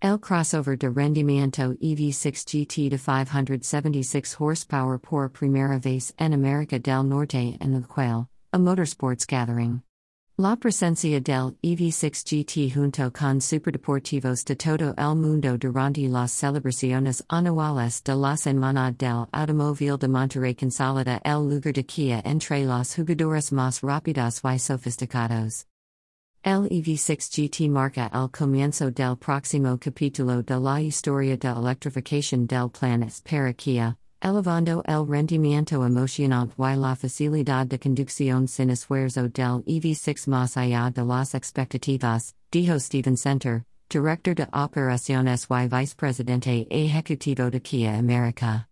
El crossover de rendimiento EV6 GT de 576 horsepower por primera vez en America del Norte en el Quail, a motorsports gathering. La presencia del EV6 GT junto con superdeportivos de todo el mundo durante las celebraciones anuales de la Semana del Automóvil de Monterrey consolida el lugar de Kia entre los jugadores más rápidos y sofisticados. El EV6 GT marca el comienzo del próximo capítulo de la historia de electrificación del plan para Kia, elevando el rendimiento emocionante y la facilidad de conducción sin esfuerzo del EV6 más allá de las expectativas, dijo Steven Center, director de operaciones y vicepresidente ejecutivo de Kia America.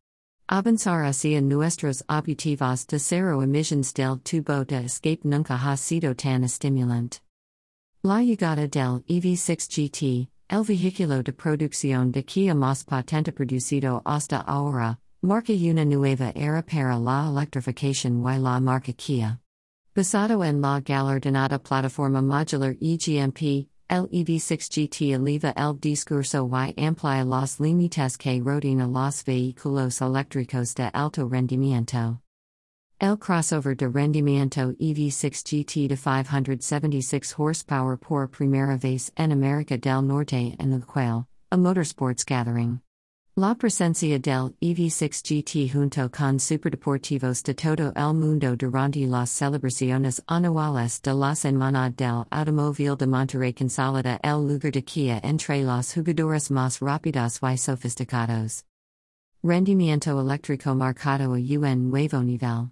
Avanzar hacia nuestros objetivos de cero emisiones del tubo de escape nunca ha sido tan estimulante. La llegada del EV6 GT, el vehículo de producción de Kia más potente producido hasta ahora, marca una nueva era para la electrificación y la marca Kia. Basado en la galardonada plataforma modular EGMP, el EV6 GT eleva el discurso y amplía los límites que rodean a los vehículos eléctricos de alto rendimiento. El crossover de rendimiento EV6 GT de 576 horsepower por primera vez en América del Norte en el Quail, a motorsports gathering. La presencia del EV6 GT junto con superdeportivos de todo el mundo durante las celebraciones anuales de la Semana del Automóvil de Monterrey consolida el lugar de Kia entre los jugadores más rápidos y sofisticados. Rendimiento eléctrico marcado a un nuevo nivel.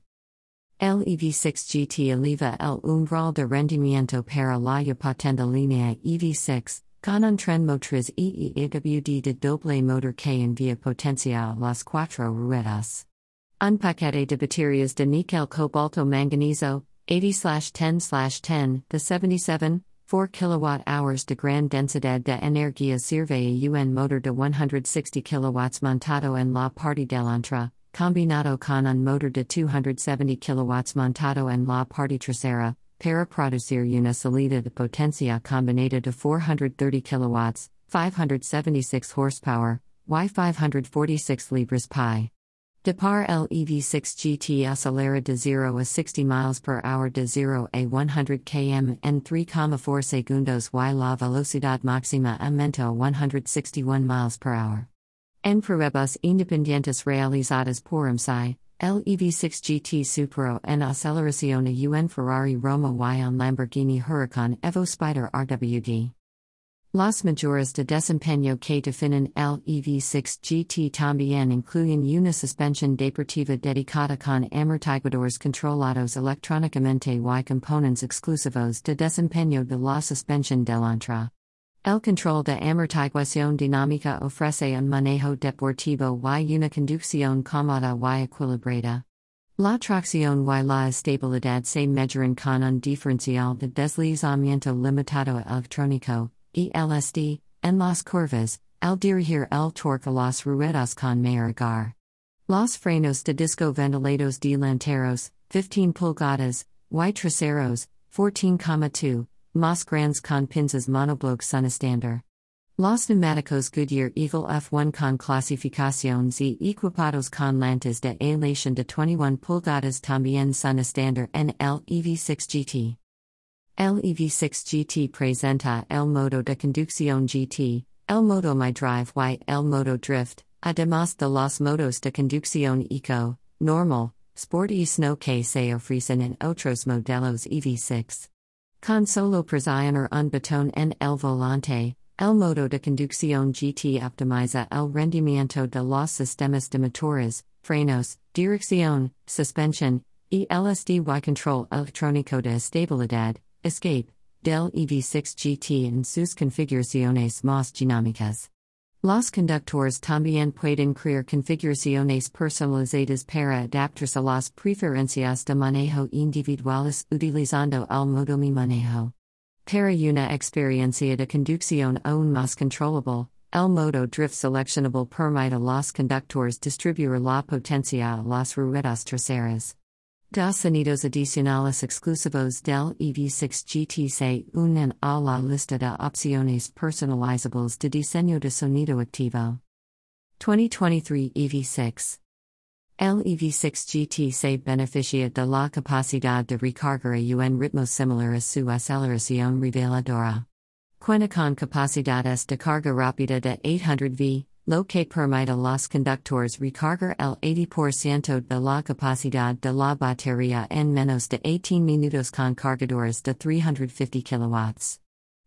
El EV6 GT eleva el umbral de rendimiento para la potente línea EV6, con un tren motriz EEAWD de doble motor que envía potencia a las cuatro ruedas. Un paquete de baterías de níquel cobalto manganeso, 80-10-10, de 77, 4 kWh de gran densidad de energía sirve a un motor de 160 kW montado en la parte delantera, combinado con un motor de 270 kW montado en la parte trasera, para producir una salida de potencia combinada de 430 kW, 576 horsepower, y 546 libras pi. De par el EV6 GT acelera de 0 a 60 miles per hour de 0 a 100 km en 3,4 segundos y la velocidad máxima aumenta a 161 miles per hour. En pruebas independientes realizadas por AMCI, el EV6 GT superó en aceleración a un Ferrari Roma y un Lamborghini Huracan Evo Spider RWD. Las mayores de desempeño que definen el EV6 GT también incluyen una suspensión deportiva dedicada con amortiguadores controlados electrónicamente y componentes exclusivos de desempeño de la suspensión delantera. El control de amortiguación dinámica ofrece un manejo deportivo y una conducción cómoda y equilibrada. La tracción y la estabilidad se mejoran con un diferencial de deslizamiento limitado electrónico, ELSD, en las curvas, al dirigir el torque a las ruedas con mayor gar. Los frenos de disco ventilados delanteros, 15 pulgadas, y traseros, 14,2 Más grandes con pinzas monobloc son estándar. Los neumáticos Goodyear Eagle F1 con Clasificación y equipados con lantes de aleación de 21 pulgadas también son estándar en el EV6 GT. El EV6 GT presenta el modo de conducción GT, el modo My Drive y el modo Drift, además de los modos de conducción Eco, Normal, Sport y Snow que se ofrecen en otros modelos EV6. Con solo presionar un botón en el volante, el modo de conducción GT optimiza el rendimiento de los sistemas de motores, frenos, dirección, suspensión, y LSD y control electrónico de estabilidad, escape, del EV6 GT en sus configuraciones más dinámicas. Los conductores también pueden crear configuraciones personalizadas para adaptarse a las preferencias de manejo individuales utilizando el modo Mi Manejo. Para una experiencia de conducción aún más controllable, el modo drift seleccionable permite a los conductores distribuir la potencia a las ruedas traseras. Dos sonidos adicionales exclusivos del EV6 GT se unen a la lista de opciones personalizables de diseño de sonido activo. 2023 EV6 El EV6 GT se beneficia de la capacidad de recargar a un ritmo similar a su aceleración reveladora. Cuenta con capacidades de carga rápida de 800 V, lo que permite los conductores recargar el 80% de la capacidad de la batería en menos de 18 minutos con cargadores de 350 kW.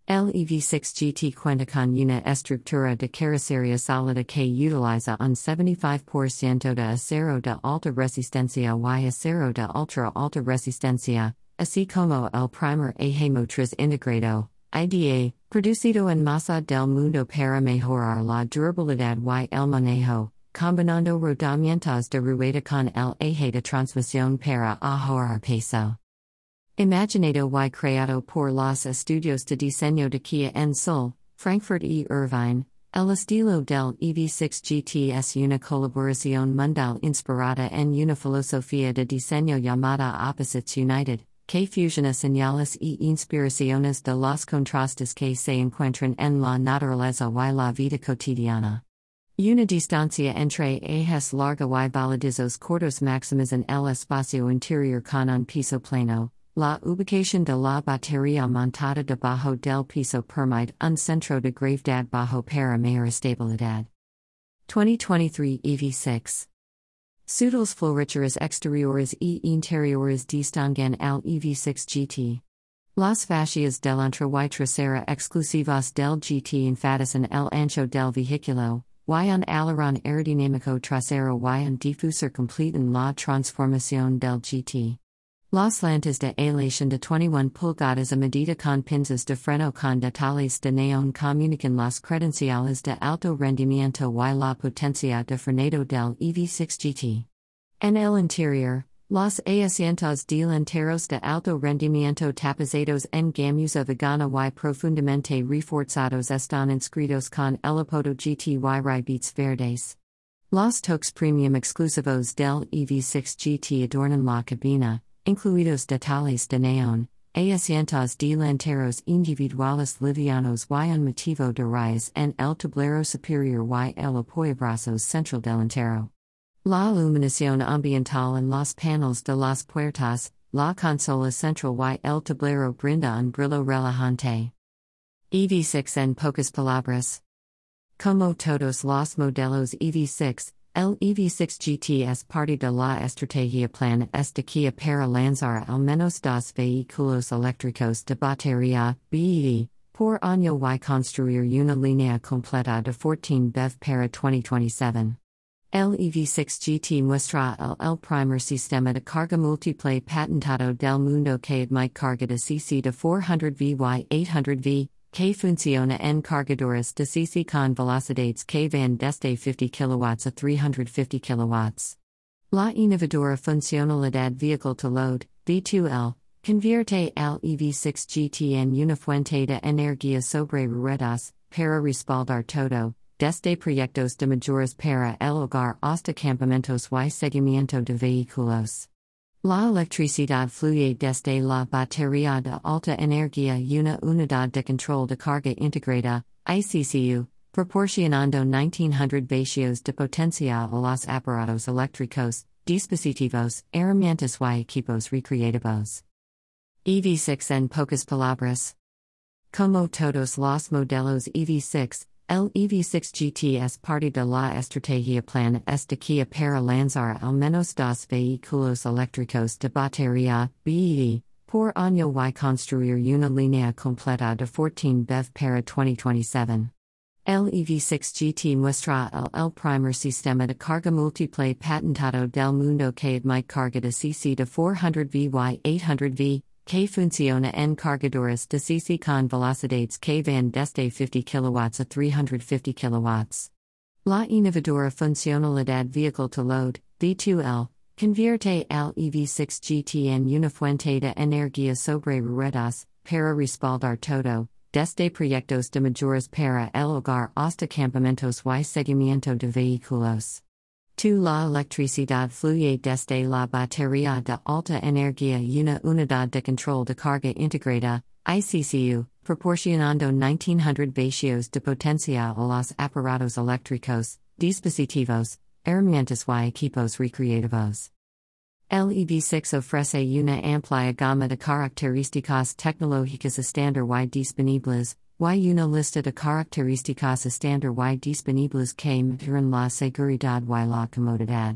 El EV6 GT cuenta con una estructura de carrocería sólida que utiliza un 75% de acero de alta resistencia y acero de ultra alta resistencia, así como el primer eje motriz integrado, IDA, producido en masa del mundo para mejorar la durabilidad y el manejo, combinando rodamientos de rueda con el eje de transmisión para ahorrar peso. Imaginado y creado por los estudios de diseño de Kia en Seúl, Frankfurt e Irvine, el estilo del EV6 GT es una colaboración mundial inspirada en una filosofía de diseño llamada Opposites United, que fusiona señales e inspiraciones de los contrastes que se encuentran en la naturaleza y la vida cotidiana. Una distancia entre ejes larga y voladizos cortos maximizan el espacio interior con un piso plano, La ubicación de la batería montada debajo del piso permite un centro de gravedad bajo para mayor estabilidad. 2023 EV6 Sudos floricheras exterioris e interioris distingan al EV6 GT. Las fascias y trasera exclusivas del GT enfatizan el ancho del vehículo, y un aileron aerodinámico trasero y un diffusor completen la transformación del GT. Las lantas de aleación de 21 pulgadas a medida con pinzas de freno con detalles de neón comunican las credenciales de alto rendimiento y la potencia de frenado del EV6 GT. En el interior, los asientos delanteros de alto rendimiento tapizados en gamuza vegana y profundamente reforzados están inscritos con el apodo GT y ribetes verdes. Los toques premium exclusivos del EV6 GT adornan la cabina incluidos detalles de neón, asientos delanteros individuales livianos y un motivo de rayas en el tablero superior y el apoyabrazos central delantero. La iluminación ambiental en los paneles de las puertas, la consola central y el tablero brinda un brillo relajante. EV6 en pocas palabras. Como todos los modelos EV6, El EV6 GT es parte de la estrategia plan esta Kia para lanzar al menos dos vehículos eléctricos de batería, BEV, por año y construir una línea completa de 14 BEV para 2027. El EV6 GT muestra el, el primer sistema de carga multiple patentado del mundo que admite carga de CC de 400V y 800V, que funciona en cargadores de CC con velocidades que van desde 50 kW a 350 kW. La innovadora funcionalidad vehicle to load, V2L, convierte al EV6 GT en una fuente de energía sobre ruedas, para respaldar todo, desde proyectos de mayores para el hogar hasta campamentos y seguimiento de vehículos. La electricidad fluye desde la batería de alta energía una unidad de control de carga integrada, ICCU, proporcionando 1900 vatios de potencia a los aparatos eléctricos, dispositivos, herramientas y equipos recreativos. EV6 en pocas palabras. Como todos los modelos EV6, El EV6 GT es parte de la estrategia plan esta Kia para lanzar al menos dos vehículos eléctricos de batería, BEV, por año y construir una línea completa de 14 BEV para 2027. El EV6 GT muestra el, el primer sistema de carga multiple patentado del mundo que admite carga de CC de 400V y 800V, que funciona en cargadores de CC con velocidades que van desde 50 kW a 350 kW. La innovadora funcionalidad vehicle to load, V2L, convierte al EV6 GT en una fuente de energía sobre ruedas, para respaldar todo, desde proyectos de mayores para el hogar hasta campamentos y seguimiento de vehículos. 2. La electricidad fluye desde la batería de alta energía una unidad de control de carga integrada, ICCU, proporcionando 1900 vatios de potencia a los aparatos eléctricos, dispositivos, herramientas y equipos recreativos. El EV6 ofrece una amplia gama de características tecnológicas estándar y disponibles, y una lista de características estándar y disponibles que mejoran la seguridad y la comodidad.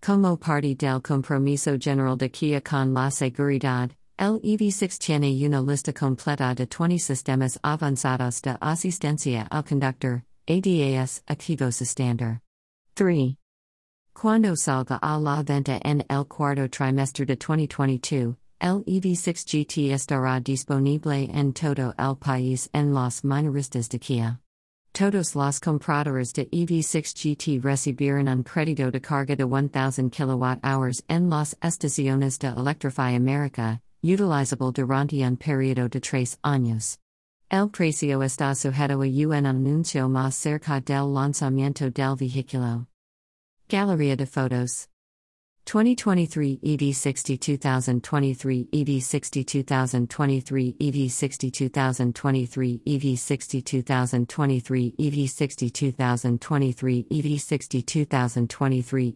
Como parte del compromiso general de Kia con la seguridad, el EV6 tiene una lista completa de 20 sistemas avanzados de asistencia al conductor, ADAS, activos estándar. 3. Cuando salga a la venta en el cuarto trimestre de 2022, el EV6 GT estará disponible en todo el país en los minoristas de Kia. Todos los compradores de EV6 GT recibirán un crédito de carga de 1000 kWh en las estaciones de Electrify America, utilizable durante un periodo de tres años. El precio está sujeto a un anuncio más cerca del lanzamiento del vehículo. Galería de fotos 2023 EV 62023 EV 62023 EV 62023 EV 62023 EV 62023 EV 62023 EV 62023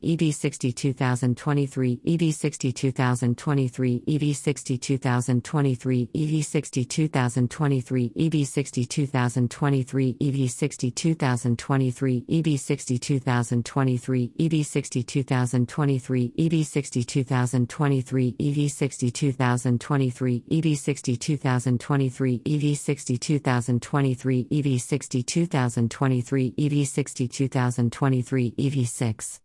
EV 62023 EV 62023 EV 62023 EV 62023 EV 62023 EV 62023 EV 62023 EV 62023 EV 62023 EV 62023 EV 62023 EV 62023 EV 62023 EV 6